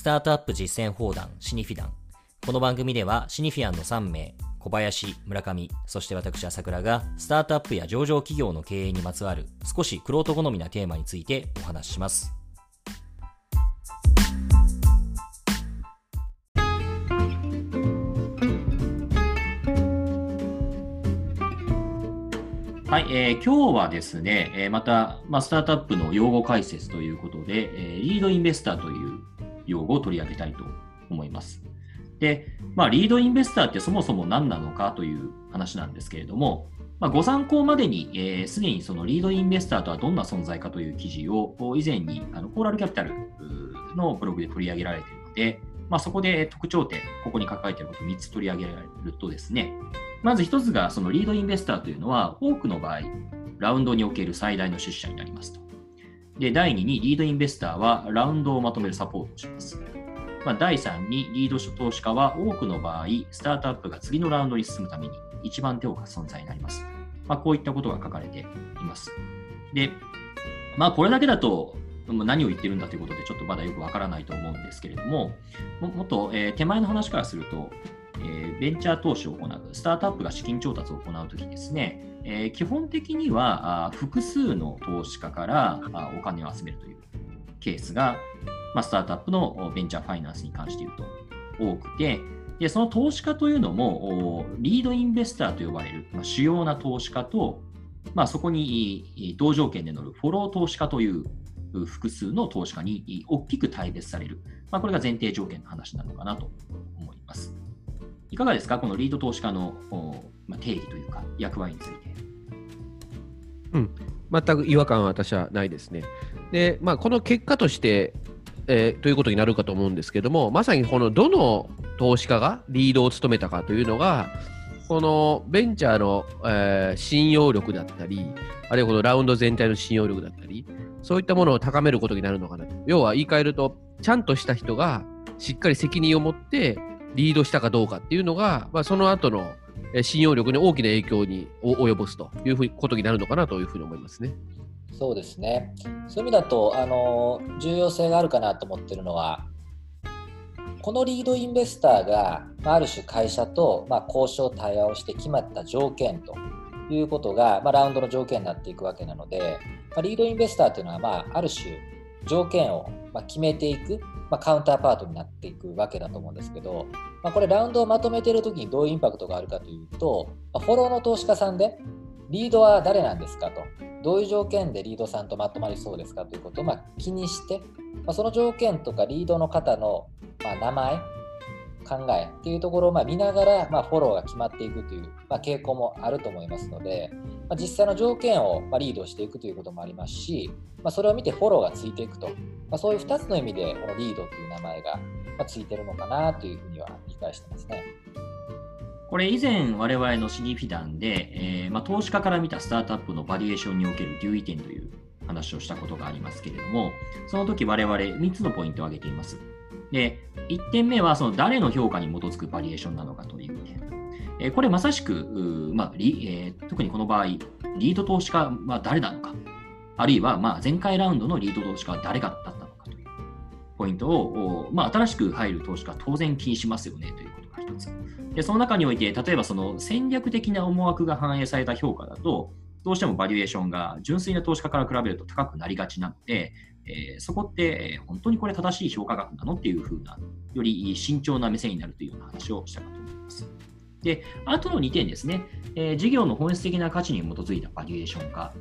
スタートアップ実践放談シニフィダン。この番組ではシニフィアンの3名、小林、村上、そして私朝倉がスタートアップや上場企業の経営にまつわる少しクロート好みなテーマについてお話しします。はい、えー、今日はですね、えー、また、まあ、スタートアップの用語解説ということで、えー、リードインベスターという用語を取り上げたいと思います。で、まあ、リードインベスターってそもそも何なのかという話なんですけれども、まあ、ご参考までに、す、えー、で、にそのリードインベスターとはどんな存在かという記事を以前にあのコーラルキャピタルのブログで取り上げられているので、まあ、そこで特徴点、ここに書かれていることを3つ取り上げられるとですね、まず1つがそのリードインベスターというのは、多くの場合、ラウンドにおける最大の出資者になりますと。で、第2にリードインベスターはラウンドをまとめるサポートをします。まあ、第3にリード投資家は多くの場合、スタートアップが次のラウンドに進むために一番手を貸す存在になります。まあ、こういったことが書かれています。で、まあ、これだけだと何を言ってるんだということでちょっとまだよくわからないと思うんですけれども、もっと、えー、手前の話からすると、え、ベンチャー投資を行う、スタートアップが資金調達を行うときですね、え、基本的にはあ複数の投資家からあお金を集めるというケースが、ま、スタートアップのベンチャーファイナンスに関して言うと多くて、でその投資家というのも、リードインベスターと呼ばれる、ま、主要な投資家と、まあ、そこに同条件で乗るフォロー投資家という複数の投資家に大きく対別される、まあ、これが前提条件の話なのかなと思います。いかがですか、このリード投資家の定義というか、役割について。うん、全く違和感は私はないですね。で、まあ、この結果として、えー、ということになるかと思うんですけども、まさにこのどの投資家がリードを務めたかというのが、このベンチャーの、えー、信用力だったり、あるいはこのラウンド全体の信用力だったり、そういったものを高めることになるのかなと。要は言い換えると、ちゃんとした人がしっかり責任を持ってリードしたかどうかっていうのが、まあ、その後の信用力に大きな影響に及ぼすというふうことになるのかなというふうに思いますね。そうですね。そういう意味だと、あの重要性があるかなと思ってるのは、このリードインベスターが、ある種会社と、まあ、交渉対話をして決まった条件ということが、まあ、ラウンドの条件になっていくわけなので、まあ、リードインベスターというのは、まあ、ある種条件を決めていく、まあ、カウンターパートになっていくわけだと思うんですけど、まあ、これラウンドをまとめているときにどういうインパクトがあるかというと、まあ、フォローの投資家さんでリードは誰なんですかと、どういう条件でリードさんとまとまりそうですかということをま気にして、ま、その条件とかリードの方のま名前、考えっていうところをま見ながら、ま、フォローが決まっていくという、ま、傾向もあると思いますので、ま、実際の条件をまリードしていくということもありますし、ま、それを見てフォローがついていくと、ま、そういう2つの意味でこのリードという名前がまついてるのかなというふうには理解してますね。これ以前我々のシニフィダンで、えーまあ、投資家から見たスタートアップのバリエーションにおける留意点という話をしたことがありますけれども、その時我々3つのポイントを挙げています。で、1点目はその誰の評価に基づくバリエーションなのかという点。え、これまさしく、まあえー、特にこの場合、リード投資家は誰なのか、あるいはま前回ラウンドのリード投資家は誰がだったのかというポイントを、まあ、新しく入る投資家は当然気にしますよねということが一つ。でその中において、例えばその戦略的な思惑が反映された評価だと、どうしてもバリエーションが純粋な投資家から比べると高くなりがちなので、えー、そこって、本当にこれ正しい評価額なのっていうふうな、より慎重な目線になるというような話をしたかと思います。で、あとの2点ですね、えー、事業の本質的な価値に基づいたバリエーション化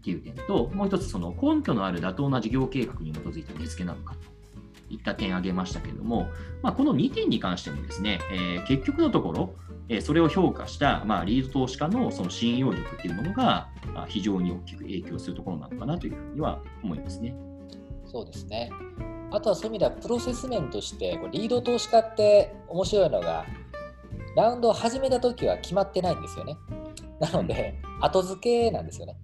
っていう点と、もう一つ、その根拠のある妥当な事業計画に基づいた値付けなのかといった点を挙げましたけれども、まあ、この2点に関してもですね、えー、結局のところ、えそれを評価した、まあ、リード投資家のその信用力っていうものが、まあ、非常に大きく影響するところなのかなというふうには思いますね。そうですね。あとはそういう意味ではプロセス面としてリード投資家って面白いのがラウンドを始めた時は決まってないんですよね。なので後付けなんですよね。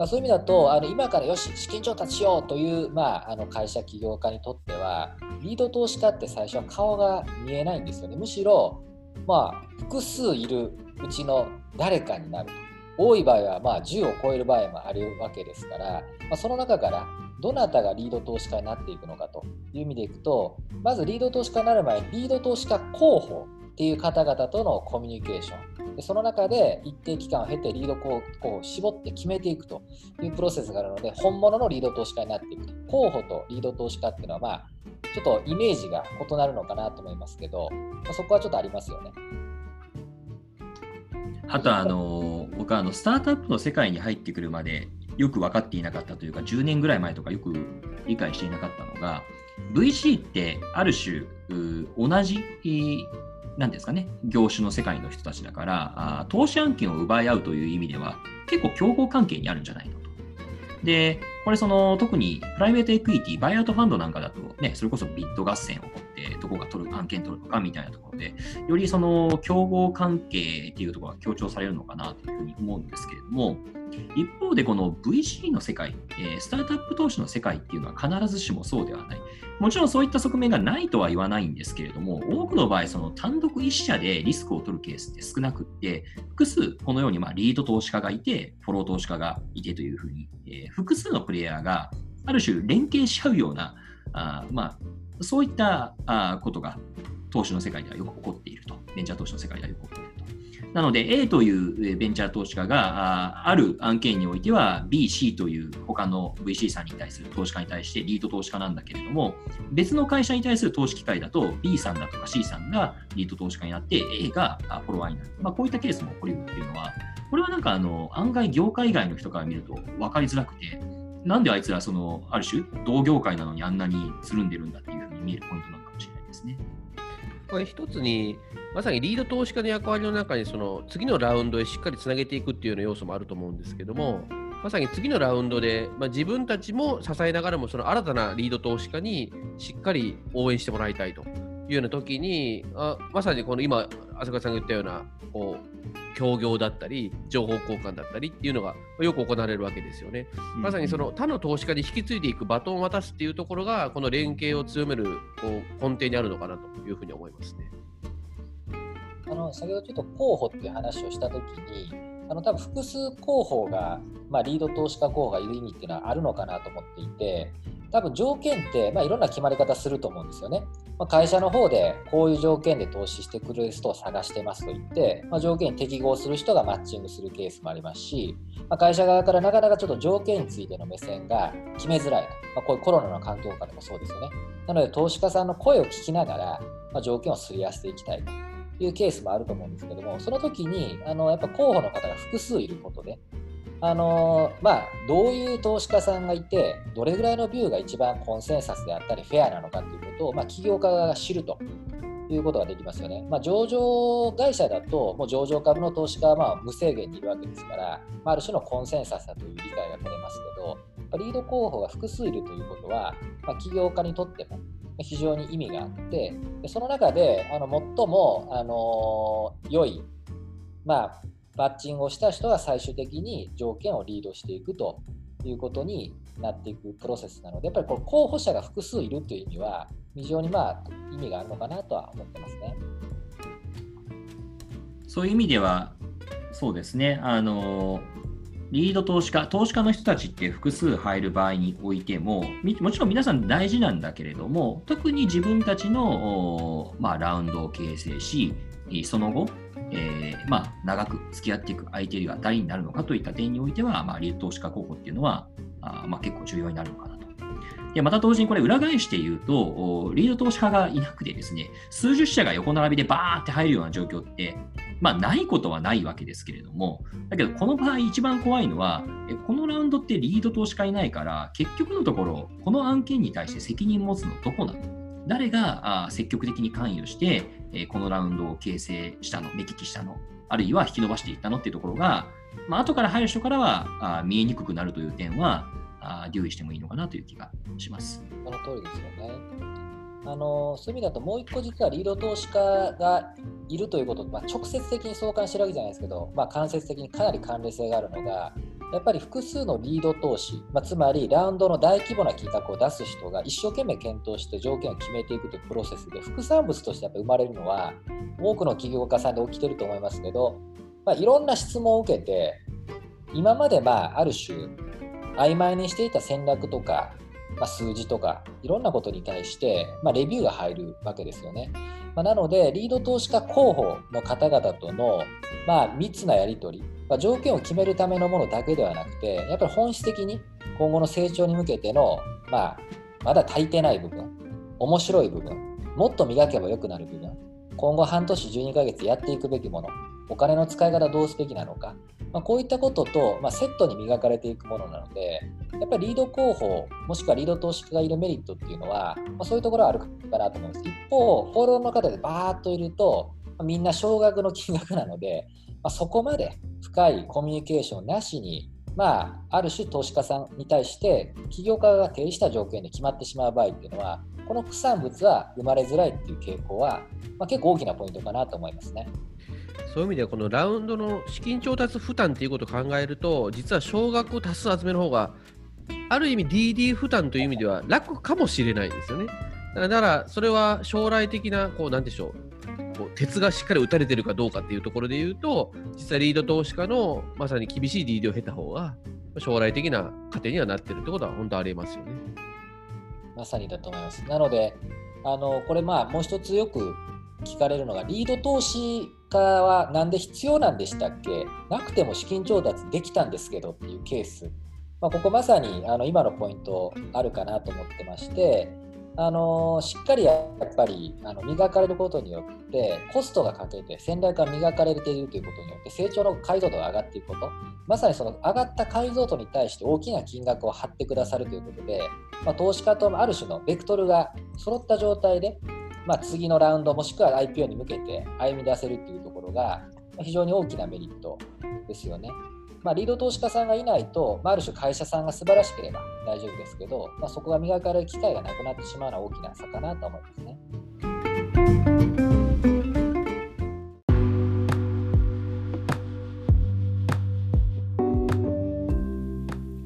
そういう意味だとあの今からよし資金調達しようという、まあ、あの会社起業家にとってはリード投資家って最初は顔が見えないんですよね。むしろ、まあ、複数いるうちの誰かになると。多い場合はまあ10を超える場合もあるわけですから、まあ、その中からどなたがリード投資家になっていくのかという意味でいくと、まずリード投資家になる前に、リード投資家候補っていう方々とのコミュニケーション、でその中で一定期間を経てリード候補を絞って決めていくというプロセスがあるので、本物のリード投資家になっていく。候補とリード投資家っていうのは、まあ、ちょっとイメージが異なるのかなと思いますけど、まあ、そこはちょっとありますよね。あとあの僕はあのスタートアップの世界に入ってくるまでよく分かっていなかったというか10年ぐらい前とかよく理解していなかったのが VC ってある種同じなんですかね業種の世界の人たちだからあ投資案件を奪い合うという意味では結構競合関係にあるんじゃないのと。でこれその特にプライベートエクイティバイアウトファンドなんかだとねそれこそビット合戦を起こってどこが取る案件取るのかみたいなところでよりその競合関係っていうところが強調されるのかなというふうに思うんですけれども一方でこの VC の世界、え、スタートアップ投資の世界っていうのは必ずしもそうではない。もちろんそういった側面がないとは言わないんですけれども、多くの場合、その単独一社でリスクを取るケースって少なくって、複数このようにまリード投資家がいて、フォロー投資家がいてというふうに、え、複数のプレイヤーがある種連携し合うような、あまあ、そういったあことが投資の世界ではよく起こっていると、ベンチャー投資の世界ではよく起こっている。なので A というベンチャー投資家がある案件においては B、C という他の VC さんに対する投資家に対してリード投資家なんだけれども別の会社に対する投資機会だと B さんだとか C さんがリード投資家になって A がフォロワーになる、まあ、こういったケースも起こりうるっていうのはこれはなんかあの案外業界以外の人から見ると分かりづらくてなんであいつらそのある種同業界なのにあんなにつるんでるんだっていうふうに見えるポイントなのかもしれないですね。これ一つにまさにリード投資家の役割の中にその次のラウンドへしっかりつなげていくっていうような要素もあると思うんですけどもまさに次のラウンドで、まあ、自分たちも支えながらもその新たなリード投資家にしっかり応援してもらいたいというような時にあまさにこの今浅川さんが言ったようなこう協業だったり情報交換だったりっていうのがよく行われるわけですよね。まさにその他の投資家に引き継いでいくバトンを渡すっていうところがこの連携を強めるこう根底にあるのかなというふうに思いますね。あの先ほどちょっと候補っていう話をしたときに、あの多分複数候補が、まあ、リード投資家候補がいる意味っていうのはあるのかなと思っていて、多分条件って、まあ、いろんな決まり方すると思うんですよね。まあ、会社の方でこういう条件で投資してくれる人を探してますと言って、まあ、条件に適合する人がマッチングするケースもありますし、まあ、会社側からなかなかちょっと条件についての目線が決めづらいと、まあ、こういうコロナの環境下でもそうですよね。なので投資家さんの声を聞きながら、まあ、条件をすり合わせていきたいと。いうケースもあると思うんですけども、その時にあのやっぱ候補の方が複数いることで、あのまあ、どういう投資家さんがいて、どれぐらいのビューが一番コンセンサスであったり、フェアなのかということを、まあ、起業家が知るということができますよね。まあ、上場会社だと、もう上場株の投資家はまあ無制限にいるわけですから、まあ、ある種のコンセンサスだという理解が取れますけど、リード候補が複数いるということは、まあ、起業家にとっても非常に意味があってその中であの最も、あの良い、まあ、バッチングをした人が最終的に条件をリードしていくということになっていくプロセスなのでやっぱりこう候補者が複数いるという意味は非常にまあ意味があるのかなとは思ってますね。そういう意味ではそうですねあのリード投資家、投資家の人たちって複数入る場合においても、もちろん皆さん大事なんだけれども、特に自分たちの、まあ、ラウンドを形成し、その後、えー、まあ、長く付き合っていく相手が誰になるのかといった点においては、まあ、リード投資家候補っていうのは、あまあ、結構重要になるのかなと。でまた同時にこれ裏返して言うと、リード投資家がいなくてですね、数十社が横並びでバーって入るような状況って、まあ、ないことはないわけですけれども、だけど、この場合一番怖いのは、このラウンドってリード投資家いないから、結局のところ、この案件に対して責任持つのどこなの？誰が積極的に関与して、えこのラウンドを形成したの、目利きしたの、あるいは引き伸ばしていったのっていうところが、まあ後から入る人からはあ見えにくくなるという点はあ留意してもいいのかなという気がします。その通りですよね。あのそういう意味だともう一個実はリード投資家がいるということ、まあ、直接的に相関してるわけじゃないですけど、まあ、間接的にかなり関連性があるのがやっぱり複数のリード投資、まあ、つまりラウンドの大規模な企画を出す人が一生懸命検討して条件を決めていくというプロセスで副産物としてやっぱ生まれるのは多くの起業家さんで起きてると思いますけど、まあ、いろんな質問を受けて今までまあある種曖昧にしていた戦略とかまあ、数字とかいろんなことに対して、まあ、レビューが入るわけですよね。まあ、なのでリード投資家候補の方々との、まあ、密なやり取り、まあ、条件を決めるためのものだけではなくてやっぱり本質的に今後の成長に向けての、まあ、まだ足りてない部分面白い部分もっと磨けば良くなる部分今後半年12ヶ月やっていくべきものお金の使い方どうすべきなのか、まあ、こういったことと、まあ、セットに磨かれていくものなのでやっぱりリード候補もしくはリード投資家がいるメリットっていうのは、まあ、そういうところはあるかなと思うんです。一方フォローの方でバーッといると、みんな少額の金額なので、まあ、そこまで深いコミュニケーションなしにまあ、ある種投資家さんに対して起業家が提示した条件で決まってしまう場合っていうのはこの副産物は生まれづらいっていう傾向は、まあ、結構大きなポイントかなと思いますね。そういう意味ではこのラウンドの資金調達負担ということを考えると実は少額を多数集める方がある意味 DD 負担という意味では楽かもしれないですよね。だからそれは将来的なこうなんでしょうこう鉄がしっかり打たれてるかどうかっていうところで言うと実はリード投資家のまさに厳しい DD を経た方が将来的な糧にはなってるってことは本当ありえますよね。まさにだと思います。なのであのこれまあもう一つよく聞かれるのがリード投資家は何で必要なんでしたっけ？なくても資金調達できたんですけどっていうケース、まあ、ここまさにあの今のポイントあるかなと思ってましてあのしっかりやっぱりあの磨かれることによってコストがかけて戦略が磨かれているということによって成長の解像度が上がっていくことまさにその上がった解像度に対して大きな金額を張ってくださるということで、まあ、投資家とある種のベクトルが揃った状態で、まあ、次のラウンドもしくは IPO に向けて歩み出せるというところが非常に大きなメリットですよね。まあ、リード投資家さんがいないと、まあ、ある種会社さんが素晴らしければ大丈夫ですけど、まあ、そこが磨かれる機会がなくなってしまうのは大きな差かなと思いますね。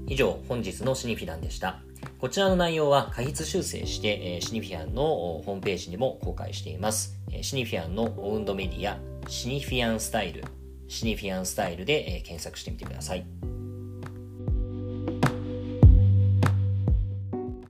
以上、本日のシニフィランでした。こちらの内容は過筆修正して、えシニフィアンのホームページにも公開しています。シニフィアンのオウンドメディア、シニフィアンスタイルシニフィアンスタイルで、え検索してみてください。